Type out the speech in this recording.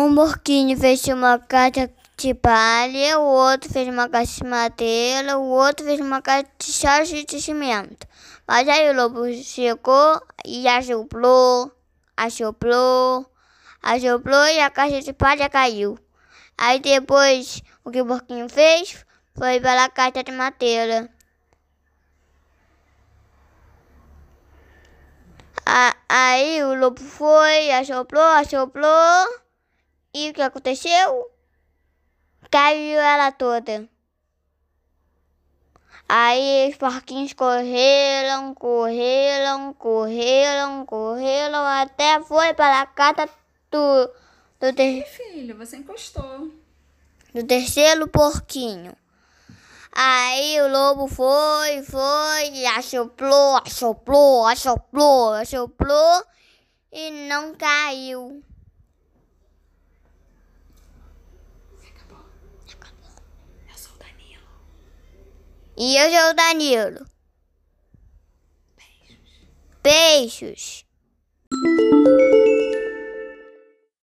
Um porquinho fez uma caixa de palha, o outro fez uma caixa de madeira, o outro fez uma caixa de chá de cimento. Mas aí o lobo chegou e assoprou, assoprou, assoprou e a caixa de palha caiu. Aí depois o que o porquinho fez foi para a caixa de madeira. Aí o lobo foi, assoprou, assoprou. Que aconteceu? Caiu ela toda. Aí os porquinhos correram, correram, correram, correram, até foi para a casa do, do, ter, Filho, você encostou. do terceiro porquinho. Aí o lobo foi, foi, assoprou, assoprou, assoprou, assoprou e não caiu. Acabou. Eu sou o Danilo. E eu sou o Danilo. Beijos. Beijos.